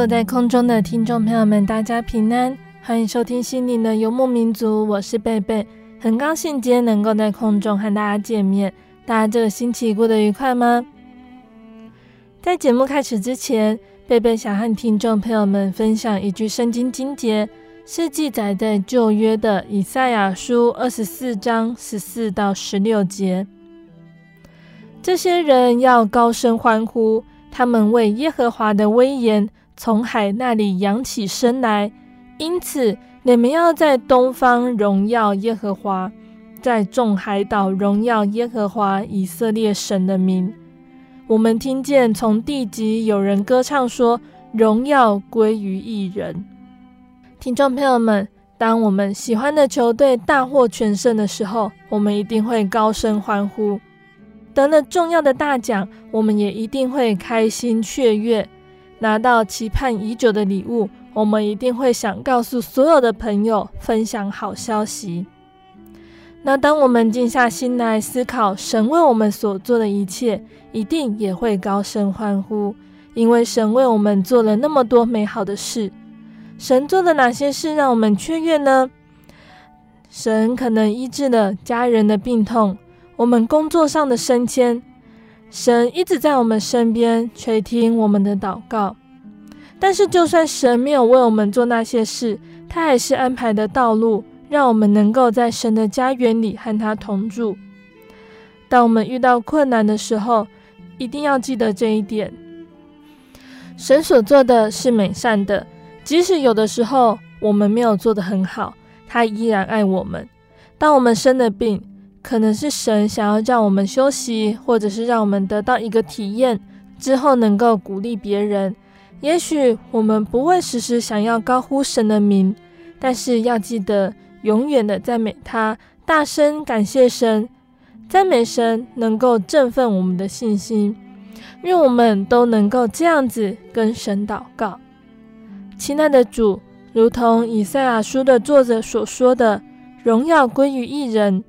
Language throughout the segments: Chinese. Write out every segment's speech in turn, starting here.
坐在空中的听众朋友们，大家平安，欢迎收听心灵的游牧民族，我是贝贝，很高兴今天能够在空中和大家见面。大家这个星期过得愉快吗？在节目开始之前，贝贝想和听众朋友们分享一句圣经经节，是记载在旧约的以赛亚书二十四章十四到十六节。这些人要高声欢呼，他们为耶和华的威严。从海那里扬起身来，因此你们要在东方荣耀耶和华，在众海岛荣耀耶和华以色列神的名。我们听见从地极有人歌唱说：“荣耀归于一人。”听众朋友们，当我们喜欢的球队大获全胜的时候，我们一定会高声欢呼；得了重要的大奖，我们也一定会开心雀跃。拿到期盼已久的礼物，我们一定会想告诉所有的朋友，分享好消息。那当我们静下心来思考神为我们所做的一切，一定也会高声欢呼，因为神为我们做了那么多美好的事。神做了哪些事让我们雀跃呢？神可能医治了家人的病痛，我们工作上的升迁。神一直在我们身边垂听我们的祷告，但是就算神没有为我们做那些事，他还是安排的道路，让我们能够在神的家园里和他同住。当我们遇到困难的时候，一定要记得这一点：神所做的是美善的，即使有的时候我们没有做得很好，他依然爱我们。当我们生了病，可能是神想要让我们休息，或者是让我们得到一个体验，之后能够鼓励别人。也许我们不会时时想要高呼神的名，但是要记得永远的赞美他，大声感谢神，赞美神能够振奋我们的信心。愿我们都能够这样子跟神祷告。亲爱的主，如同以赛亚书的作者所说的，荣耀归于一人。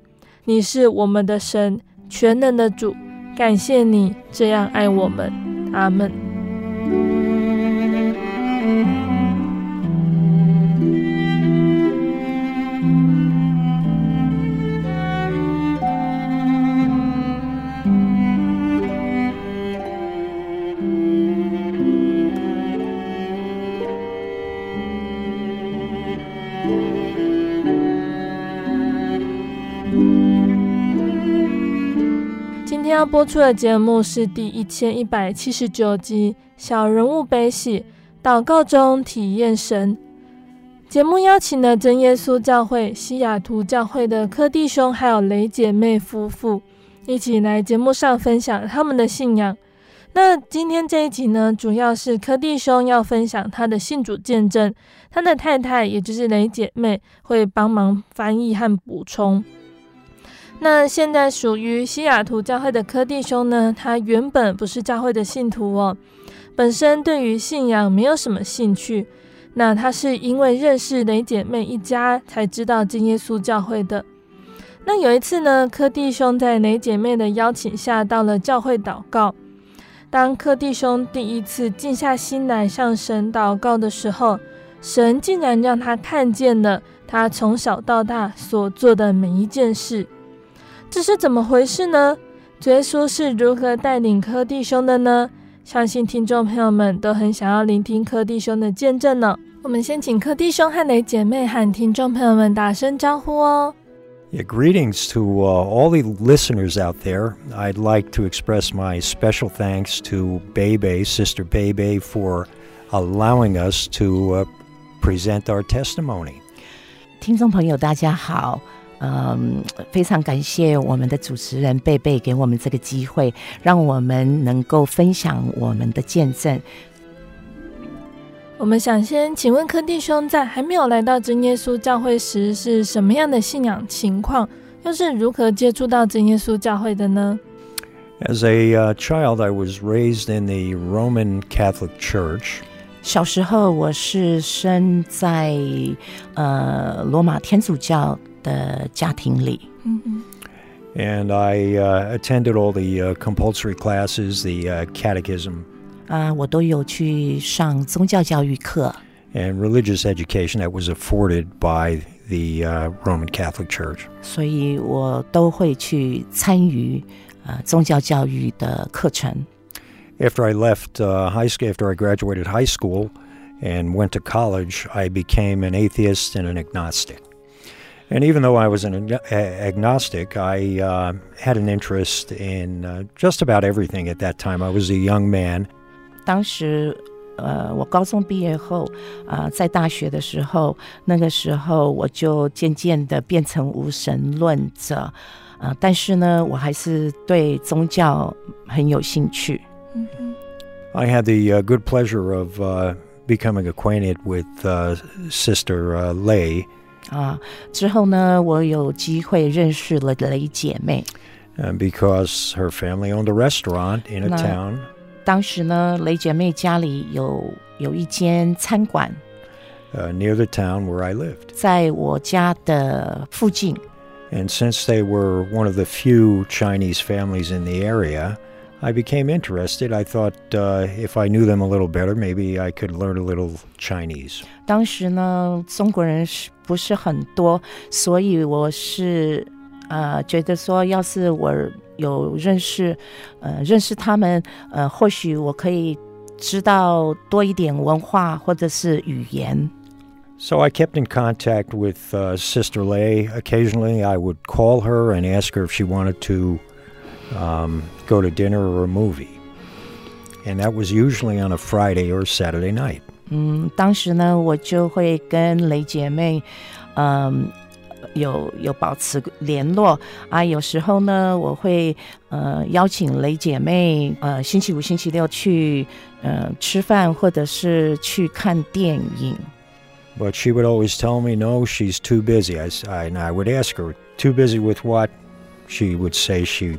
你是我们的神，全能的主，感谢你这样爱我们，阿门。要播出的节目是第一千一百七十九集《小人物悲喜祷告中体验神》。节目邀请了真耶稣教会西雅图教会的柯弟兄还有雷姐妹夫妇一起来节目上分享他们的信仰。那今天这一集呢，主要是柯弟兄要分享他的信主见证，他的太太也就是雷姐妹会帮忙翻译和补充。那现在属于西雅图教会的柯弟兄呢，他原本不是教会的信徒哦，本身对于信仰没有什么兴趣，那他是因为认识雷姐妹一家才知道真耶稣教会的。那有一次呢，柯弟兄在雷姐妹的邀请下到了教会祷告。当柯弟兄第一次静下心来向神祷告的时候，神竟然让他看见了他从小到大所做的每一件事。这是怎么回事呢？主耶稣是如何带领柯弟兄的呢？相信听众朋友们都很想要聆听柯弟兄的见证呢。我们先请柯弟兄和雷姐妹和听众朋友们打声招呼哦。Yeah, greetings to uh, all the listeners out there. I'd like to express my special thanks to Bebe, Sister Bebe, for allowing us to uh, present our testimony. 听众朋友，大家好，嗯，非常感谢我们的主持人贝贝给我们这个机会，让我们能够分享我们的见证。我们想先请问柯弟兄，在还没有来到真耶稣教会时，是什么样的信仰情况？又是如何接触到真耶稣教会的呢？As a、uh, child, I was raised in the Roman Catholic Church. 小时候，我是生在呃罗马天主教的家庭里。嗯嗯。And I uh, attended all the uh, compulsory classes, the uh, catechism. 啊，uh, 我都有去上宗教教育课。And religious education that was afforded by the uh, Roman Catholic Church. 所以我都会去参与呃宗教教育的课程。After I left uh, high school, after I graduated high school and went to college, I became an atheist and an agnostic. And even though I was an agnostic, I uh, had an interest in uh, just about everything at that time. I was a young man. 当时，呃，我高中毕业后，啊、呃，在大学的时候，那个时候我就渐渐的变成无神论者，啊、呃，但是呢，我还是对宗教很有兴趣。嗯嗯。I had the、uh, good pleasure of、uh, becoming acquainted with、uh, Sister、uh, Lay。 啊，之后呢，我有机会认识了雷姐妹。And because her family owned a restaurant in a town。当时呢，雷姐妹家里有有一间餐馆，uh, near the town where I lived，在我家的附近。And since they were one of the few Chinese families in the area, I became interested. I thought uh, if I knew them a little better, maybe I could learn a little Chinese. 当时呢，中国人是不是很多，所以我是呃觉得说，要是我。有认识，呃，认识他们，呃，或许我可以知道多一点文化或者是语言。So I kept in contact with uh, Sister Lay. Occasionally, I would call her and ask her if she wanted to um, go to dinner or a movie, and that was usually on a Friday or Saturday night. 嗯，当时呢，我就会跟雷姐妹，嗯。有有保持联络啊，有时候呢，我会呃邀请雷姐妹呃星期五、星期六去呃吃饭，或者是去看电影。But she would always tell me, no, she's too busy. I, I, and I would ask her, too busy with what? She would say she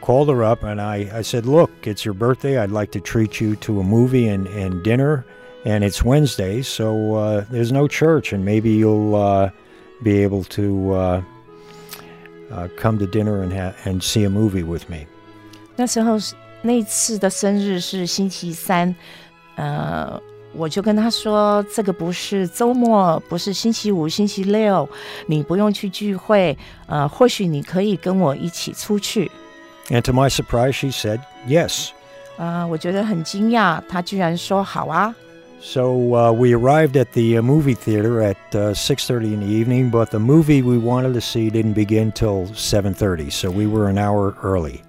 called her up and I I said, "Look, it's your birthday. I'd like to treat you to a movie and and dinner." and it's Wednesday, so uh, there's no church, and maybe you'll uh, be able to uh, uh come to dinner and ha- and see a movie with me. 那时候那次的生日是星期三，呃，我就跟他说，这个不是周末，不是星期五、星期六，你不用去聚会，呃，或许你可以跟我一起出去。 And to my surprise, she said yes. 啊、呃，我觉得很惊讶，她居然说好啊。So uh, we arrived at the uh, movie theater at uh, 6:30 in the evening, but the movie we wanted to see didn't begin till 7:30, so we were an hour early.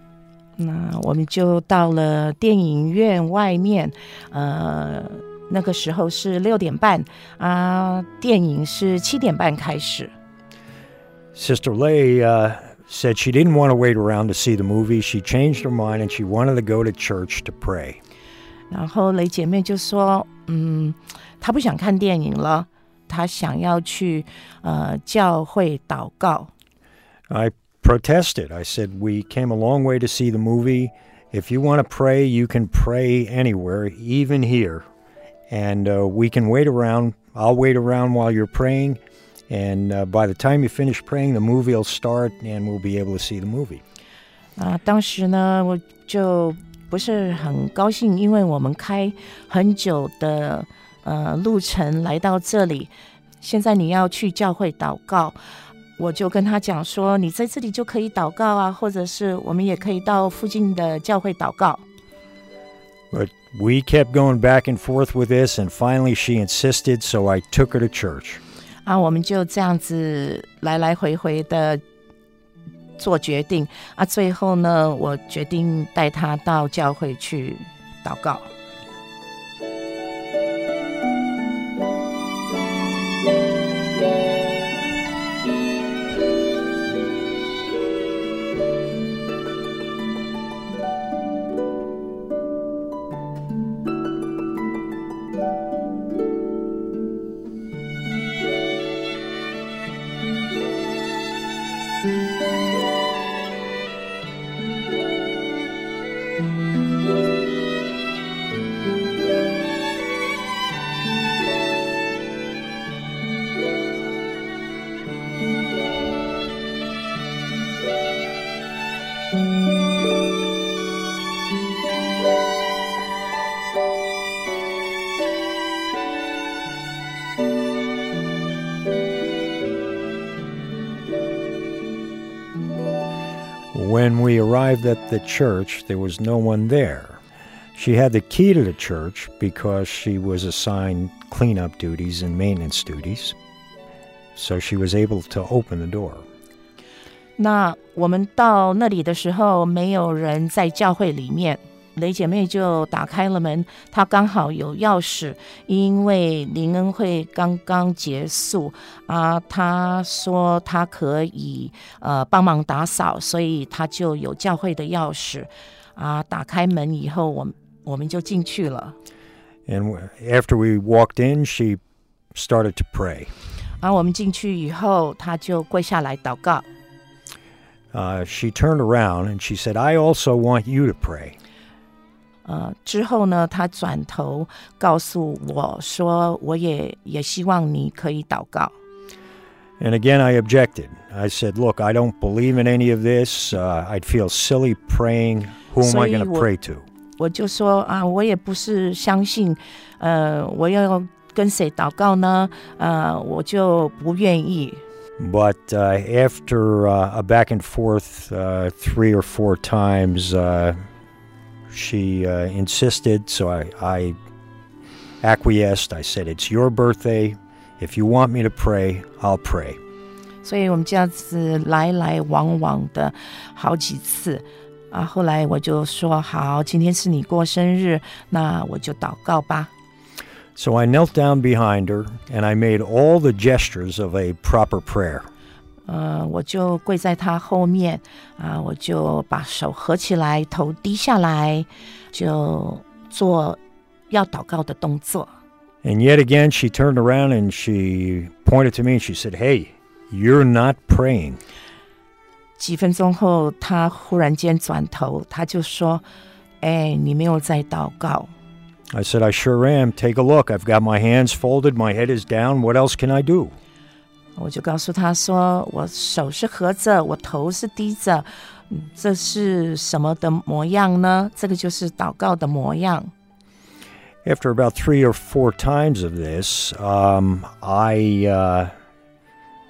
那我们就到了电影院外面，呃，那个时候是六点半啊，电影是七点半开始。 Sister Lay uh, said she didn't want to wait around to see the movie. She changed her mind and she wanted to go to church to pray. 然后雷姐妹就说：“嗯，她不想看电影了，她想要去呃教会祷告。” I protested. I said, We came a long way to see the movie. If you want to pray, you can pray anywhere, even here. And uh, we can wait around. I'll wait around while you're praying. And uh, by the time you finish praying, the movie will start and we'll be able to see the movie. 啊，当时呢，我就不是很高兴，因为我们开很久的呃路程来到这里，现在你要去教会祷告。我就跟他讲说，你在这里就可以祷告啊，或者是我们也可以到附近的教会祷告。But we kept going back and forth with this, and finally she insisted, so I took her to church. 啊，我们就这样子来来回回的做决定啊，最后呢，我决定带他到教会去祷告。arrived at the church, there was no one there. She had the key to the church because she was assigned cleanup duties and maintenance duties. So she was able to open the door. 那我们到那里的时候，没有人在教会里面。 雷姐妹就打开了门，她刚好有钥匙，因为灵恩会刚刚结束啊，她说她可以呃帮忙打扫，所以她就有教会的钥匙啊。打开门以后，我我们就进去了。And after we walked in, she started to pray. 啊，我们进去以后，她就跪下来祷告。Uh, she turned around and she said, I also want you to pray. 呃，之后呢，他转头告诉我说，我也也希望你可以祷告。And again, I objected. I said, Look, I don't believe in any of this. Uh, I'd feel silly praying. Who am I going to pray to? 我就说啊，我也不是相信，呃，我要跟谁祷告呢？呃，我就不愿意。But uh, after uh, a back and forth uh, three or four times, uh, she uh, insisted, so I, I acquiesced. I said, It's your birthday. If you want me to pray, I'll pray. 所以我们这样子来来往往的好几次啊，后来我就说好，今天是你过生日，那我就祷告吧。So I knelt down behind her and I made all the gestures of a proper prayer. 呃，我就跪在他后面啊，我就把手合起来，头低下来，就做要祷告的动作。And yet again, she turned around and she pointed to me and she said, Hey, you're not praying. 几分钟后，他忽然间转头，他就说：“哎，你没有在祷告。” I said, I sure am. Take a look. I've got my hands folded, my head is down. What else can I do? 我就告诉他说：“我手是合着，我头是低着，这是什么的模样呢？这个就是祷告的模样。” After about three or four times of this, um, I uh,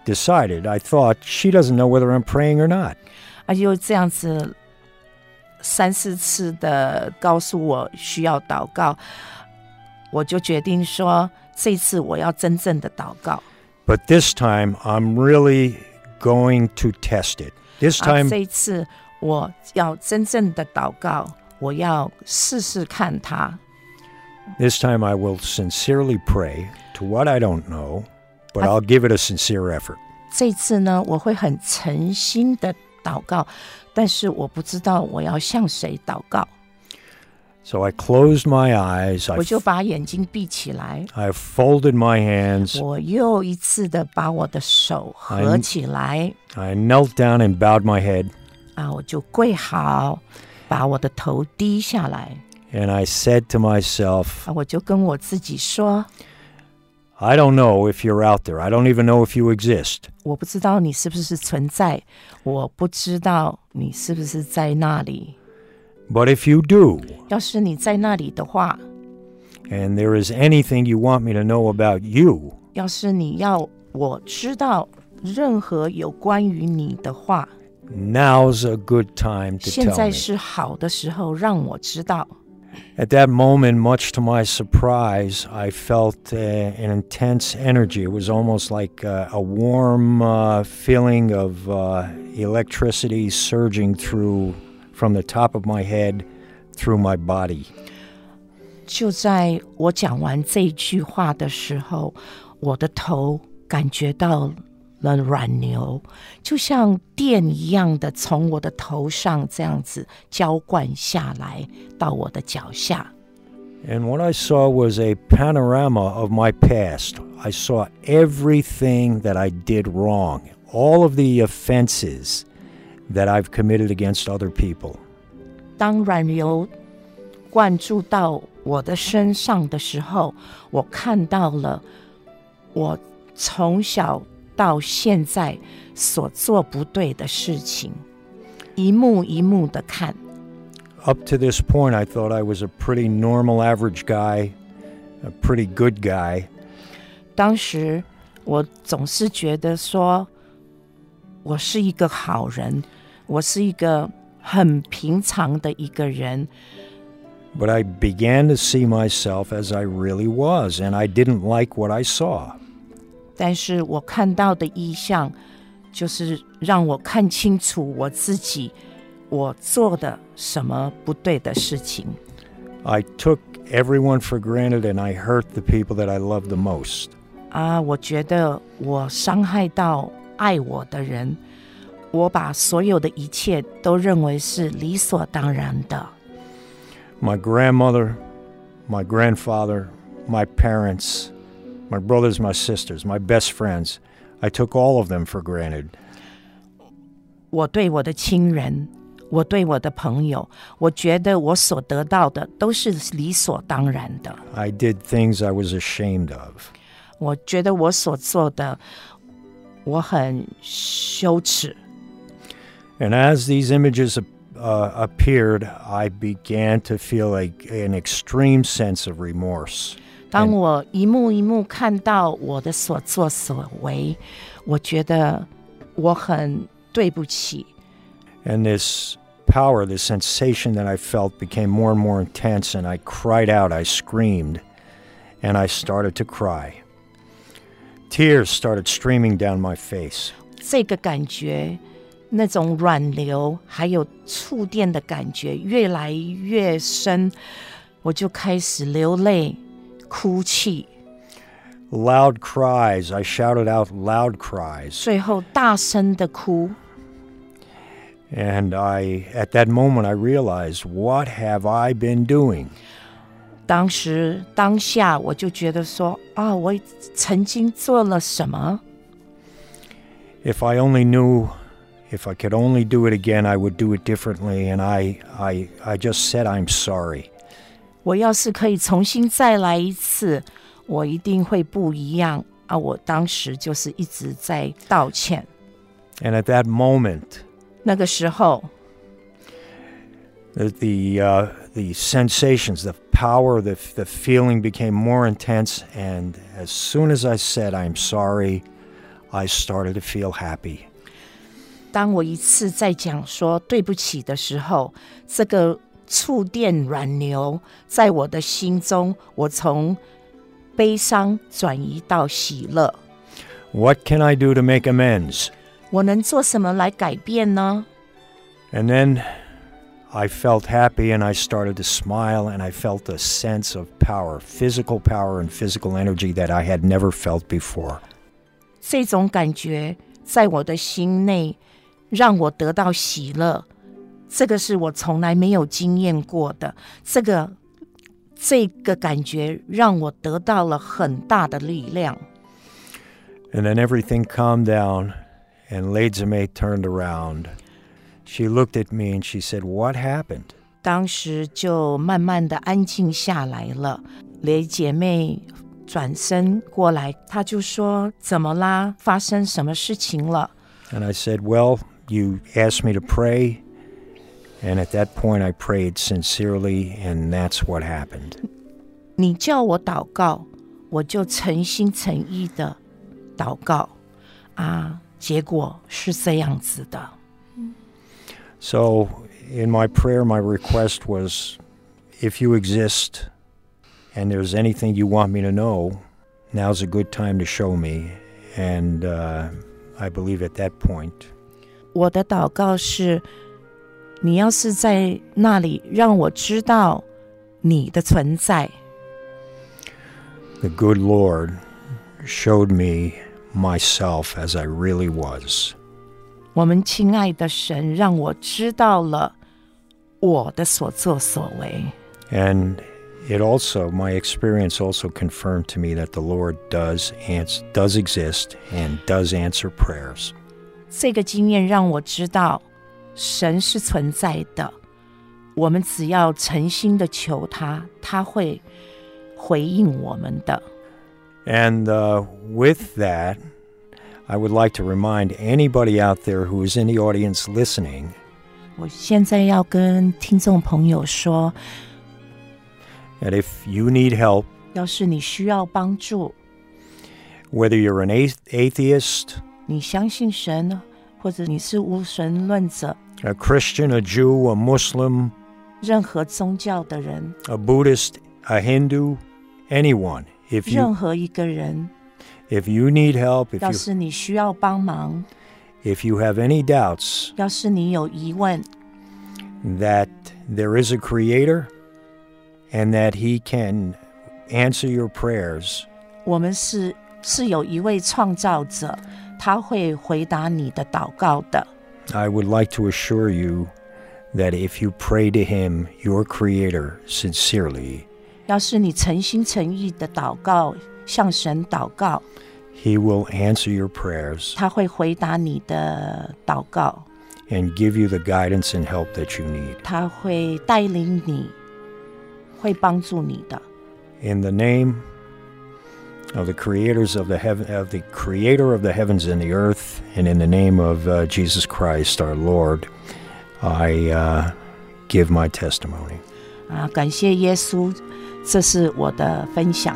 decided, I thought, she doesn't know whether I'm praying or not. 啊，就这样子三四次的告诉我需要祷告，我就决定说，这次我要真正的祷告。But this time, I'm really going to test it. This time, 啊，这一次我要真正的祷告，我要试试看它。 this time I will sincerely pray to what I don't know, but I'll give it a sincere effort. 这次呢，我会很诚心的祷告，但是我不知道我要向谁祷告。 So I closed my eyes. 我就把眼睛闭起来。I folded my hands. 我又一次的把我的手合起来。I, I knelt down and bowed my head. 啊，我就跪好，把我的头低下来。And I said to myself, 啊，我就跟我自己说，I don't know if you're out there. I don't even know if you exist. 我不知道你是不是存在，我不知道你是不是在那里。 But if you do, 要是你在那里的话，and there is anything you want me to know about you，要是你要我知道任何有关于你的话，Now's a good time to tell me。现在是好的时候，让我知道。At that moment, much to my surprise, I felt uh, an intense energy. It was almost like uh, a warm uh, feeling of uh, electricity surging through from the top of my head through my body. 就在我讲完这句话的时候，我的头感觉到了软流，就像电一样的从我的头上这样子浇灌下来到我的脚下。And what I saw was a panorama of my past. I saw everything that I did wrong, all of the offenses that I've committed against other people. 当软流灌注到我的身上的时候，我看到了我从小到现在所做不对的事情，一幕一幕的看。Up to this point, I thought I was a pretty normal, average guy, a pretty good guy. 当时我总是觉得说，我是一个好人。 我是一个很平常的一个人。But I began to see myself as I really was, and I didn't like what I saw. 但是我看到的意象，就是让我看清楚我自己，我做的什么不对的事情。I took everyone for granted, and I hurt the people that I love the most. 啊，我觉得我伤害到爱我的人。我把所有的一切都认为是理所当然的。My grandmother, my grandfather, my parents, my brothers, my sisters, my best friends, I took all of them for granted. 我对我的亲人，我对我的朋友，我觉得我所得到的都是理所当然的。I did things I was ashamed of. 我觉得我所做的，我很羞耻。 And as these images uh, appeared, I began to feel like an extreme sense of remorse. 当我一幕一幕看到我的所作所为，我觉得我很对不起。And this power, this sensation that I felt became more and more intense, and I cried out, I screamed, and I started to cry. Tears started streaming down my face. 这个感觉。 那种软流还有触电的感觉越来越深，我就开始流泪、哭泣。Loud cries, I shouted out loud cries. 最后大声的哭。And I, at that moment, I realized, what have I been doing? 当时当下我就觉得说啊，我曾经做了什么？If I only knew. If I could only do it again, I would do it differently. And I, I, I just said I'm sorry. 我要是可以重新再来一次，我一定会不一样啊！我当时就是一直在道歉。And at that moment, 那个时候，the the, uh, the sensations, the power, the the feeling became more intense. And as soon as I said I'm sorry, I started to feel happy. 当我一次在讲说对不起的时候，这个触电软流在我的心中，我从悲伤转移到喜乐。What can I do to make amends? 我能做什么来改变呢？And then I felt happy and I started to smile and I felt a sense of power, physical power and physical energy that I had never felt before. 这种感觉。 在我的心内 让我得到喜乐，这个是我从来没有经验过的。这个这个感觉让我得到了很大的力量。And then everything calmed down, and Lady May turned around. She looked at me and she said, "What happened?" 当时就慢慢的安静下来了。雷姐妹转身过来，她就说：“怎么啦？发生什么事情了？” And I said, "Well, you asked me to pray, and at that point I prayed sincerely, and that's what happened." 你叫我祷告，我就诚心诚意的祷告啊，结果是这样子的。So, in my prayer, my request was if you exist and there's anything you want me to know, now's a good time to show me. And uh, I believe at that point. 我的祷告是，你要是在那里让我知道你的存在。The good Lord showed me myself as I really was. 我们亲爱的神让我知道了我的所作所为。And it also, my experience also confirmed to me that the Lord does ans- does exist and does answer prayers. 这个经验让我知道神是存在的。我们只要诚心的求他，他会回应我们的。And uh, with that, I would like to remind anybody out there who is in the audience listening 我现在要跟听众朋友说，that if you need help, 要是你需要帮助，whether you're an atheist, 你相信神，或者你是无神论者， a Christian, a Jew, a Muslim, 任何宗教的人， a Buddhist, a Hindu, anyone, if you 任何一个人， if you need help, if 要 you 是你需要帮忙， if you have any doubts 要是你有疑问， that there is a creator and that he can answer your prayers, 我们是是有一位创造者， 他会回答你的祷告的。 I would like to assure you that if you pray to him, your creator, sincerely, 要是你诚心诚意的祷告，向神祷告， he will answer your prayers 他会回答你的祷告， and give you the guidance and help that you need. 他会带领你，会帮助你的。 In the name of the creators of the heaven of the creator of the heavens and the earth and in the name of uh, Jesus Christ our Lord I uh, give my testimony 啊，感谢耶稣，这是我的分享。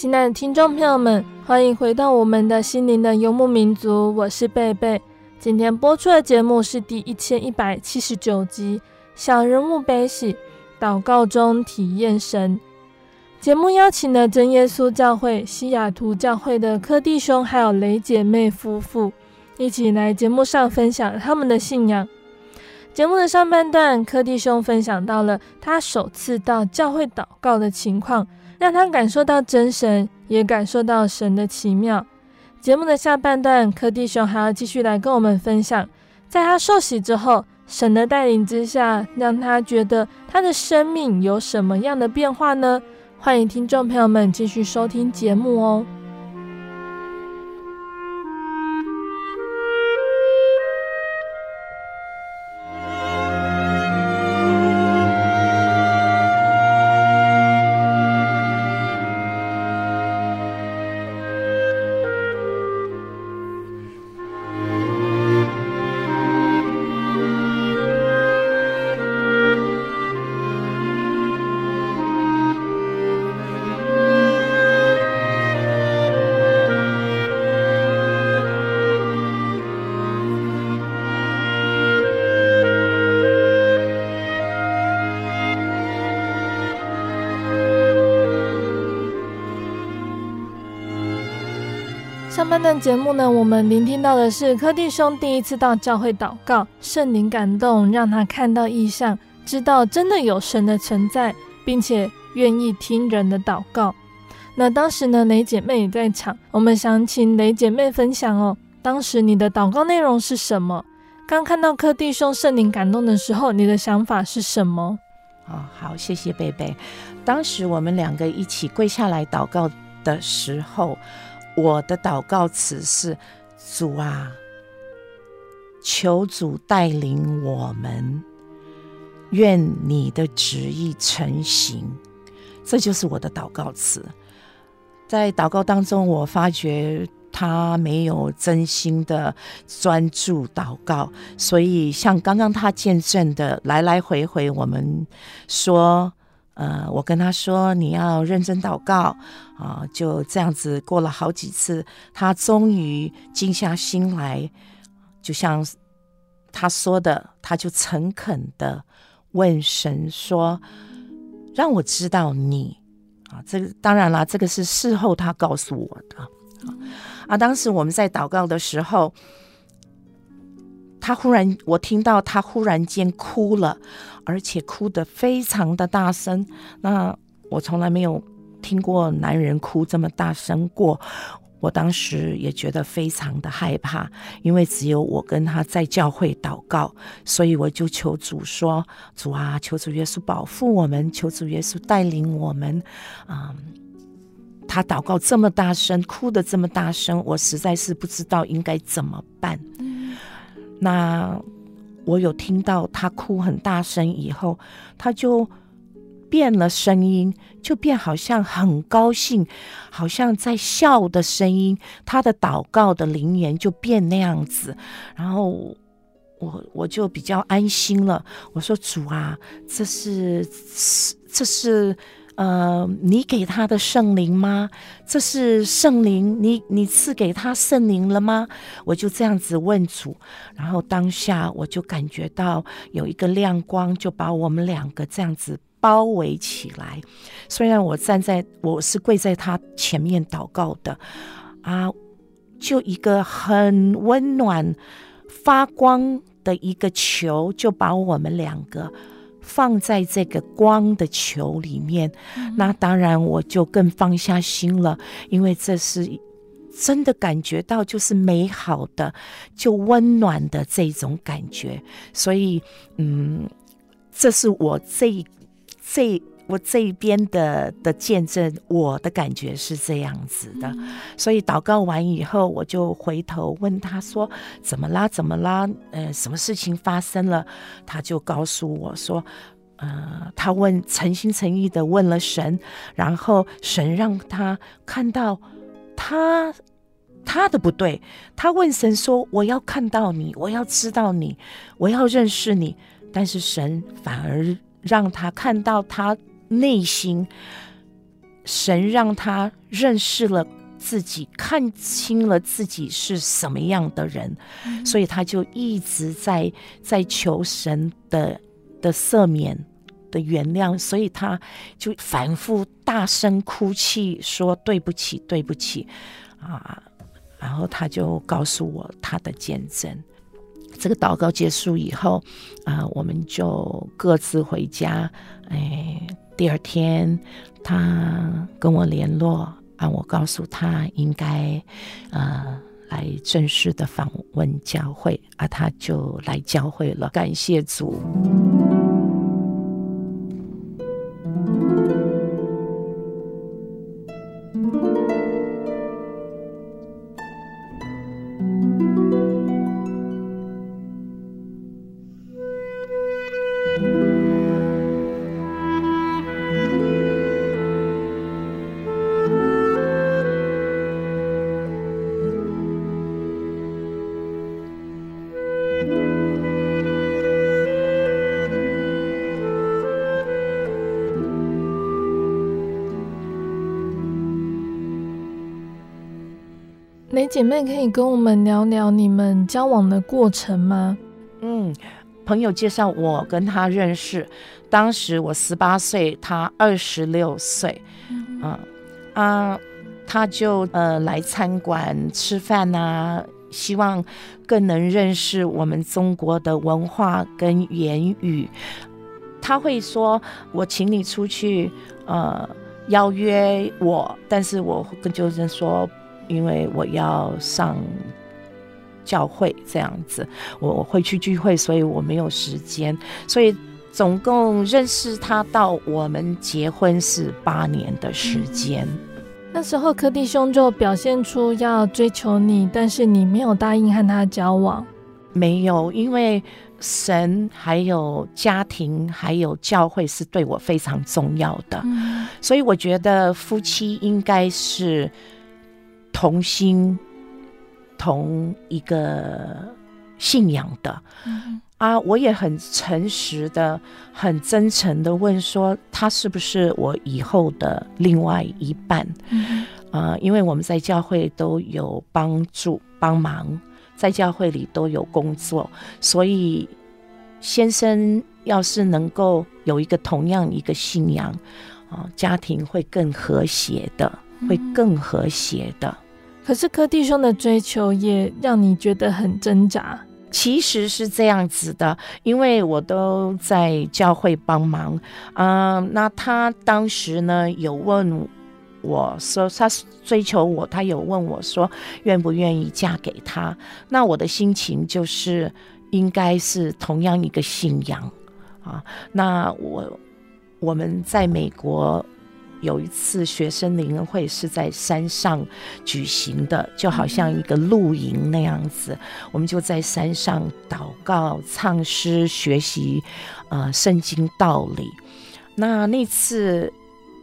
亲爱的听众朋友们，欢迎回到我们的心灵的游牧民族，我是贝贝。今天播出的节目是第一千一百七十九集《小人物悲喜祷告中体验神》。节目邀请了真耶稣教会西雅图教会的柯弟兄还有雷姐妹夫妇一起来节目上分享他们的信仰。节目的上半段，柯弟兄分享到了他首次到教会祷告的情况。让他感受到真神，也感受到神的奇妙。节目的下半段，柯弟兄还要继续来跟我们分享，在他受洗之后，神的带领之下，让他觉得他的生命有什么样的变化呢？欢迎听众朋友们继续收听节目哦。节目呢，我们聆听到的是柯弟兄第一次到教会祷告，圣灵感动，让他看到异象，知道真的有神的存在，并且愿意听人的祷告。那当时呢，雷姐妹也在场，我们想请雷姐妹分享哦，当时你的祷告内容是什么？刚看到柯弟兄圣灵感动的时候，你的想法是什么？哦，好，谢谢贝贝。当时我们两个一起跪下来祷告的时候。我的祷告词是：主啊，求主带领我们，愿你的旨意成行。这就是我的祷告词。在祷告当中，我发觉他没有真心的专注祷告，所以像刚刚他见证的，来来回回，我们说。呃，我跟他说，你要认真祷告啊，就这样子过了好几次，他终于静下心来，就像他说的，他就诚恳的问神说：“让我知道你啊。”这个当然了，这个是事后他告诉我的啊。当时我们在祷告的时候。他忽然，我听到他忽然间哭了，而且哭得非常的大声。那我从来没有听过男人哭这么大声过。我当时也觉得非常的害怕，因为只有我跟他在教会祷告，所以我就求主说：“主啊，求主耶稣保护我们，求主耶稣带领我们。”啊，他祷告这么大声，哭得这么大声，我实在是不知道应该怎么办。那我有听到他哭很大声以后，他就。变了声音，就变好像很高兴，好像在笑的声音。他的祷告的灵言就变那样子，然后我我就比较安心了。我说主啊，这是这是呃，你给他的圣灵吗？这是圣灵，你你赐给他圣灵了吗？我就这样子问主，然后当下我就感觉到有一个亮光，就把我们两个这样子。包围起来，虽然我站在，我是跪在他前面祷告的，啊，就一个很温暖、发光的一个球，就把我们两个放在这个光的球里面。嗯、那当然，我就更放下心了，因为这是真的感觉到就是美好的、就温暖的这种感觉。所以，嗯，这是我这。这我这边的的见证，我的感觉是这样子的，所以祷告完以后，我就回头问他说：“怎么啦？怎么啦？呃，什么事情发生了？”他就告诉我说：“呃，他问诚心诚意的问了神，然后神让他看到他他的不对。他问神说：‘我要看到你，我要知道你，我要认识你。’但是神反而。”让他看到他内心，神让他认识了自己，看清了自己是什么样的人，嗯、所以他就一直在在求神的的赦免的原谅，所以他就反复大声哭泣，说对不起，对不起啊，然后他就告诉我他的见证。这个祷告结束以后，啊、呃，我们就各自回家。哎，第二天他跟我联络，啊，我告诉他应该，呃，来正式的访问教会，啊，他就来教会了。感谢主。姐妹可以跟我们聊聊你们交往的过程吗？嗯，朋友介绍我跟他认识，当时我十八岁，他二十六岁，嗯啊，啊，他就呃来餐馆吃饭啊，希望更能认识我们中国的文化跟言语。他会说：“我请你出去，呃，邀约我，但是我跟就是说。”因为我要上教会这样子，我我会去聚会，所以我没有时间。所以总共认识他到我们结婚是八年的时间。嗯。那时候柯弟兄就表现出要追求你，但是你没有答应和他交往。没有，因为神还有家庭还有教会是对我非常重要的，嗯。所以我觉得夫妻应该是。同心，同一个信仰的、嗯、啊，我也很诚实的、很真诚的问说，他是不是我以后的另外一半？嗯、啊，因为我们在教会都有帮助、帮忙，在教会里都有工作，所以先生要是能够有一个同样一个信仰，啊，家庭会更和谐的，会更和谐的。可是柯弟兄的追求也让你觉得很挣扎。其实是这样子的，因为我都在教会帮忙，嗯、那他当时呢有问我说，他追求我，他有问我说愿不愿意嫁给他，那我的心情就是应该是同样一个信仰啊，那我我们在美国。有一次学生灵恩会是在山上举行的，就好像一个露营那样子。我们就在山上祷告、唱诗、学习，呃，圣经道理。那那次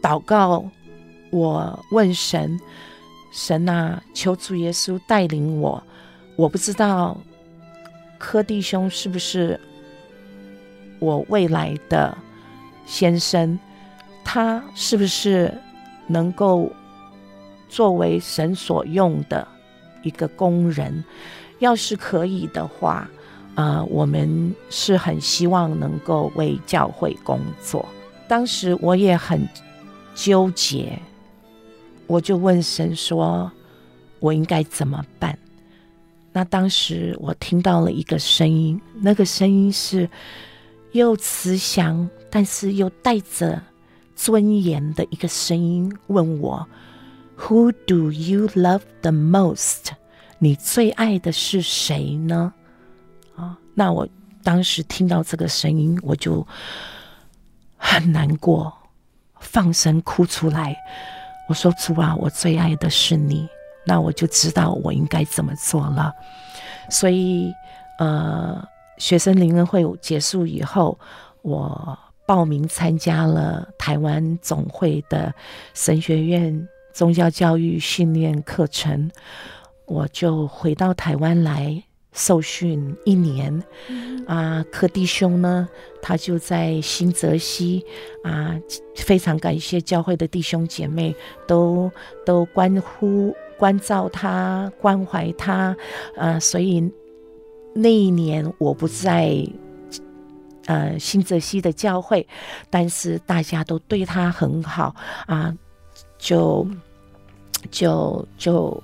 祷告，我问神：神啊，求主耶稣带领我。我不知道柯弟兄是不是我未来的先生。他是不是能够作为神所用的一个工人？要是可以的话，啊、呃，我们是很希望能够为教会工作。当时我也很纠结，我就问神说：“我应该怎么办？”那当时我听到了一个声音，那个声音是又慈祥，但是又带着。尊严的一个声音问我：“Who do you love the most？” 你最爱的是谁呢？啊，那我当时听到这个声音，我就很难过，放声哭出来。我说：“主啊，我最爱的是你。”那我就知道我应该怎么做了。所以，呃，学生灵恩会结束以后，我。报名参加了台湾总会的神学院宗教教育训练课程，我就回到台湾来受训一年。嗯、啊，柯弟兄呢，他就在新泽西啊，非常感谢教会的弟兄姐妹都都关乎关照他关怀他，啊，所以那一年我不在。呃，新泽西的教会，但是大家都对他很好啊，就就就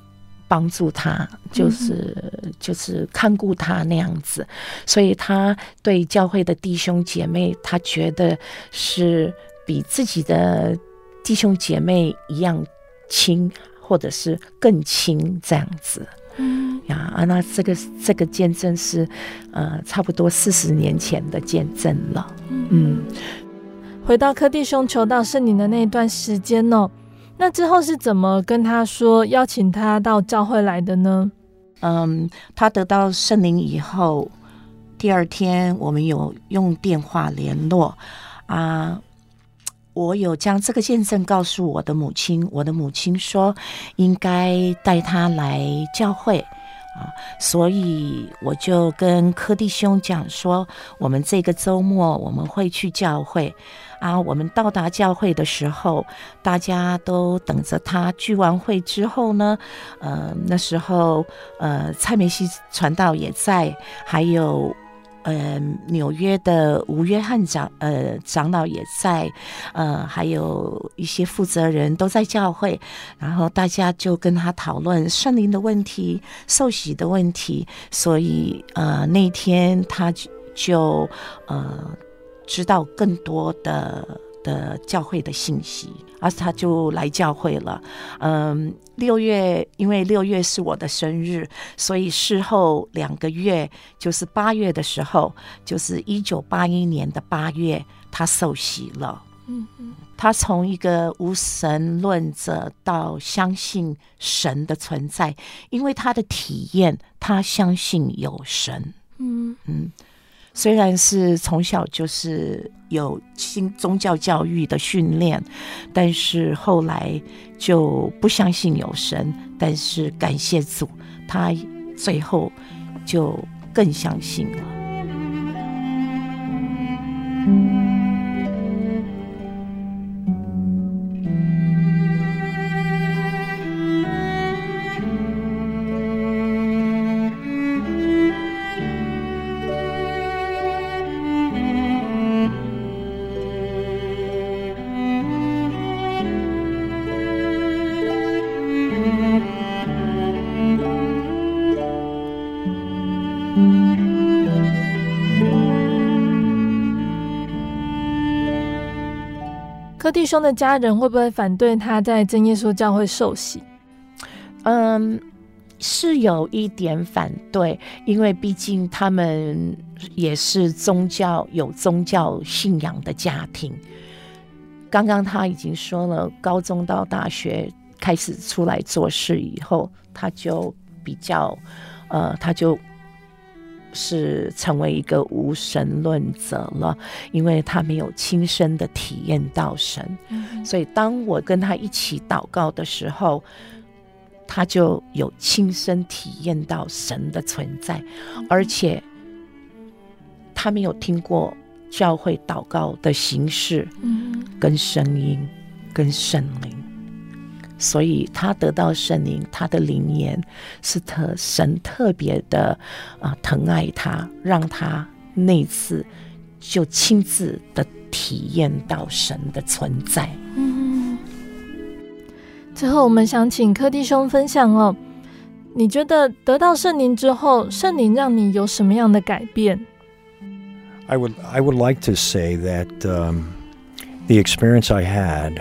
帮助他，就是、嗯、就是看顾他那样子，所以他对教会的弟兄姐妹，他觉得是比自己的弟兄姐妹一样亲，或者是更亲这样子。嗯呀啊，那这个这个见证是，呃，差不多四十年前的见证了。嗯，回到柯弟兄求到圣灵的那一段时间哦，那之后是怎么跟他说邀请他到教会来的呢？嗯，他得到圣灵以后，第二天我们有用电话联络啊。我有将这个见证告诉我的母亲，我的母亲说应该带他来教会啊，所以我就跟柯弟兄讲说，我们这个周末我们会去教会啊。我们到达教会的时候，大家都等着他。聚完会之后呢，呃，那时候呃，蔡梅西传道也在，还有。呃，纽约的吴约翰长呃长老也在，呃，还有一些负责人都在教会，然后大家就跟他讨论圣灵的问题、受洗的问题，所以呃那天他就呃知道更多的。的教会的信息，而他就来教会了。嗯，六月，因为六月是我的生日，所以事后两个月，就是八月的时候，就是一九八一年的八月，他受洗了。嗯嗯，他从一个无神论者到相信神的存在，因为他的体验，他相信有神。嗯嗯。虽然是从小就是有新宗教教育的训练，但是后来就不相信有神。但是感谢主，他最后就更相信了。弟兄的家人会不会反对他在真耶稣教会受洗？嗯，是有一点反对，因为毕竟他们也是宗教有宗教信仰的家庭。刚刚他已经说了，高中到大学开始出来做事以后，他就比较，呃，他就是成为一个无神论者了，因为他没有亲身的体验到神。嗯。所以当我跟他一起祷告的时候，他就有亲身体验到神的存在，而且他没有听过。教会祷告的形式，跟声音，跟圣灵，所以他得到圣灵，他的灵言是特神特别的啊疼爱他，让他那次就亲自的体验到神的存在。嗯，最后我们想请柯弟兄分享哦，你觉得得到圣灵之后，圣灵让你有什么样的改变？I would I would like to say that um, the experience I had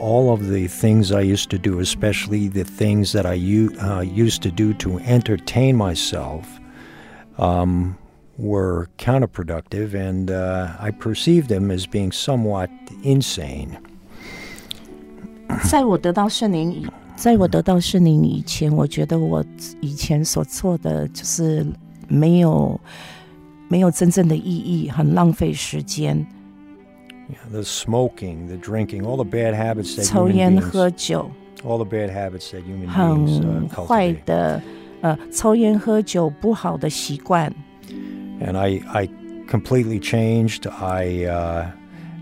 All of the things I used to do, especially the things that I u- uh, used to do to entertain myself, um, were counterproductive, and uh, I perceived them as being somewhat insane. 在我得到圣灵以，在我得到圣灵以前，我觉得我以前所做的就是没有没有真正的意义，很浪费时间。 the smoking, the drinking, all the bad habits that 抽烟喝酒，all the bad habits that human beings 很坏的，呃，抽烟喝酒不好的习惯。And I, I completely changed. I uh,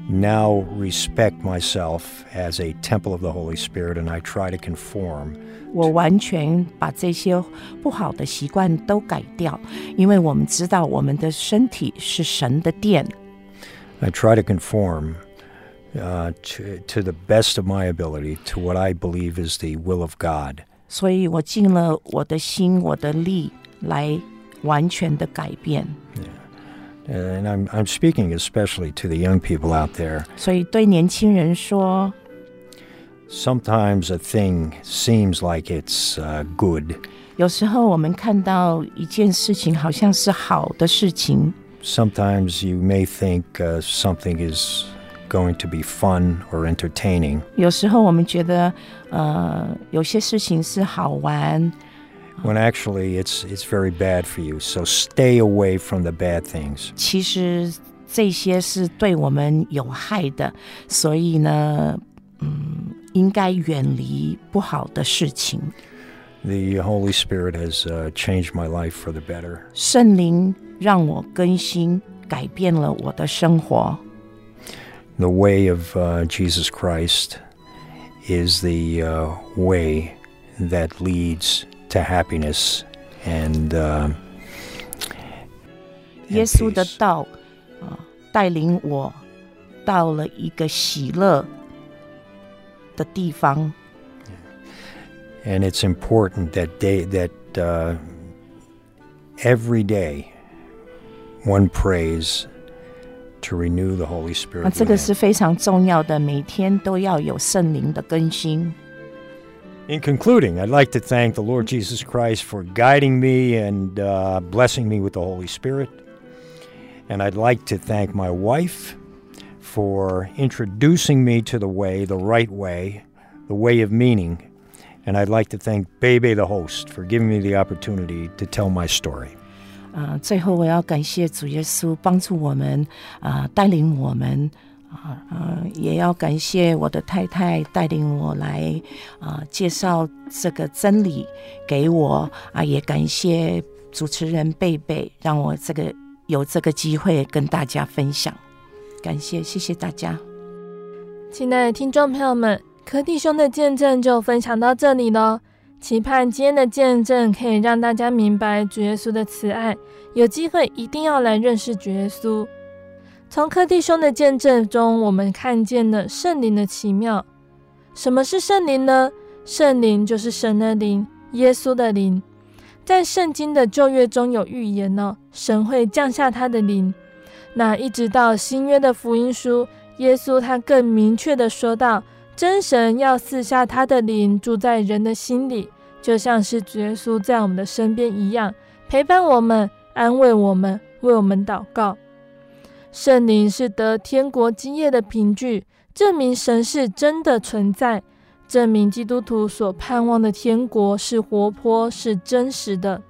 now respect myself as a temple of the Holy Spirit, and I try to conform. 我完全把这些不好的习惯都改掉，因为我们知道我们的身体是神的殿。 I try to conform uh, to, to the best of my ability to what I believe is the will of God. 所以我尽了我的心，我的力来完全的改变。Yeah. And I'm, I'm speaking especially to the young people out there. 所以对年轻人说，Sometimes a thing seems like it's uh, good. 有时候我们看到一件事情好像是好的事情。 Sometimes you may think uh, something is going to be fun or entertaining. 有时候我们觉得，呃，有些事情是好玩。When actually it's it's very bad for you. So stay away from the bad things. 其实这些是对我们有害的，所以呢，嗯，应该远离不好的事情。 The Holy Spirit has uh, changed my life for the better. 圣灵让我更新，改变了我的生活。The way of uh, Jesus Christ is the uh, way that leads to happiness and. Uh, 耶稣的道啊，带领我到了一个喜乐的地方。 And it's important that day that uh, every day one prays to renew the Holy Spirit. 啊，这个是非常重要的，每天都要有圣灵的更新。In concluding, I'd like to thank the Lord Jesus Christ for guiding me and uh, blessing me with the Holy Spirit. And I'd like to thank my wife for introducing me to the way, the right way, the way of meaning. And I'd like to thank Bebe, the host, for giving me the opportunity to tell my story. 啊、呃，最后我要感谢主耶稣帮助我们，啊、呃，带领我们，啊、呃，呃，也要感谢我的太太带领我来，啊、呃，介绍这个真理给我，啊、呃，也感谢主持人贝贝，让我这个有这个机会跟大家分享，感谢，谢谢大家，亲爱的听众朋友们。柯弟兄的见证就分享到这里了。期盼今天的见证可以让大家明白主耶稣的慈爱，有机会一定要来认识主耶稣。从柯弟兄的见证中，我们看见了圣灵的奇妙。什么是圣灵呢？圣灵就是神的灵，耶稣的灵。在圣经的旧约中有预言呢，神会降下他的灵。那一直到新约的福音书，耶稣他更明确的说道。真神要赐下他的灵住在人的心里，就像是主耶稣在我们的身边一样，陪伴我们、安慰我们、为我们祷告。圣灵是得天国经验的凭据，证明神是真的存在，证明基督徒所盼望的天国是活泼、是真实的。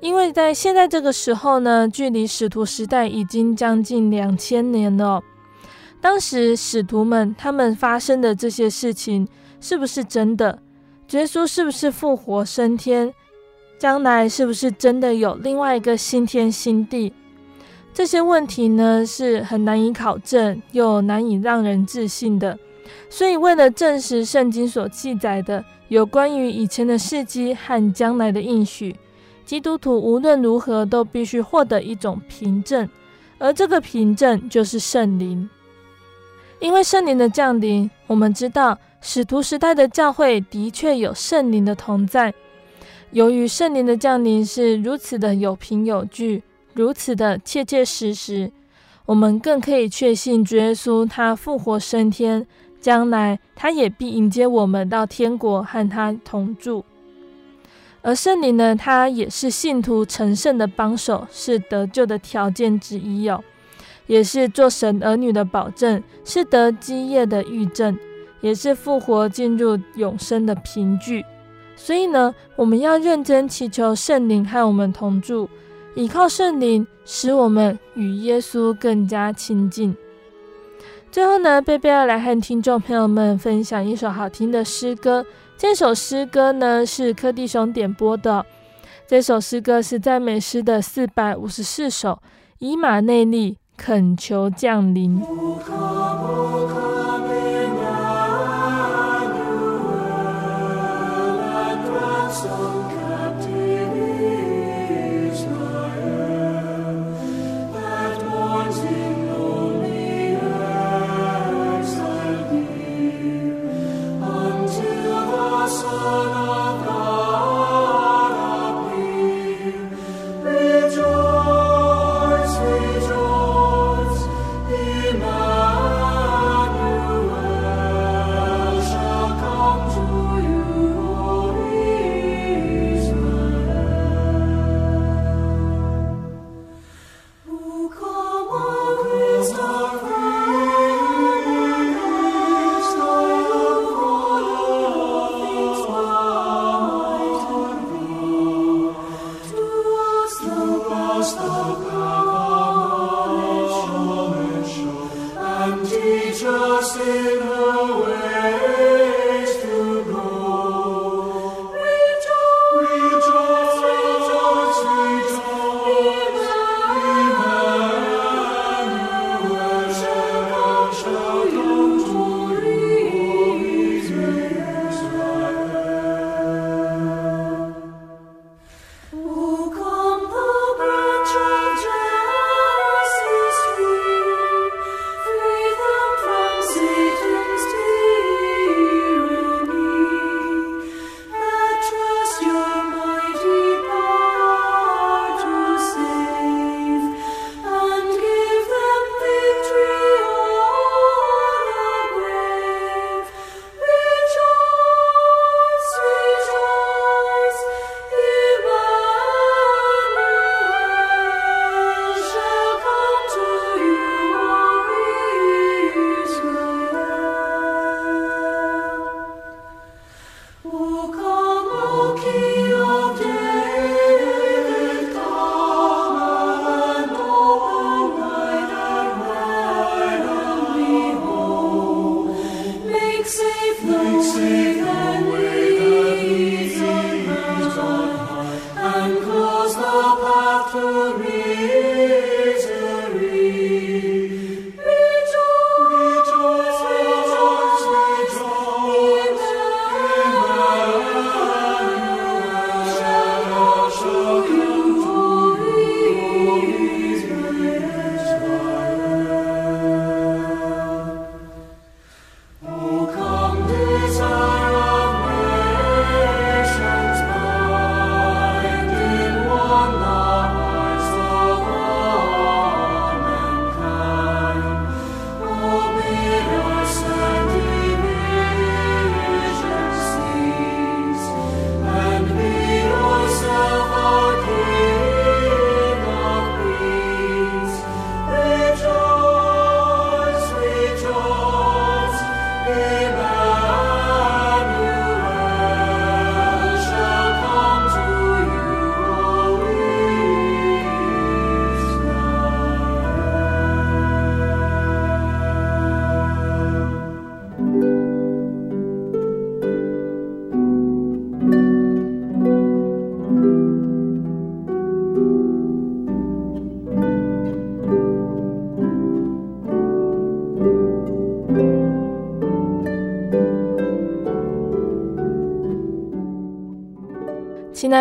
因为在现在这个时候呢，距离使徒时代已经将近两千年了。当时使徒们他们发生的这些事情是不是真的？耶稣是不是复活升天？将来是不是真的有另外一个新天新地？这些问题呢，是很难以考证又难以让人置信的。所以为了证实圣经所记载的有关于以前的事迹和将来的应许，基督徒无论如何都必须获得一种凭证，而这个凭证就是圣灵。因为圣灵的降临，我们知道使徒时代的教会的确有圣灵的同在。由于圣灵的降临是如此的有凭有据，如此的切切实实，我们更可以确信主耶稣他复活升天，将来他也必迎接我们到天国和他同住。而圣灵呢，他也是信徒成圣的帮手，是得救的条件之一哦。也是做神儿女的保证，是得基业的预证，也是复活进入永生的凭据。所以呢，我们要认真祈求圣灵和我们同住，依靠圣灵，使我们与耶稣更加亲近。最后呢，贝贝要来和听众朋友们分享一首好听的诗歌。这首诗歌呢，是柯弟兄点播的。这首诗歌是赞美诗的四百五十四首，以马内利。恳求降临。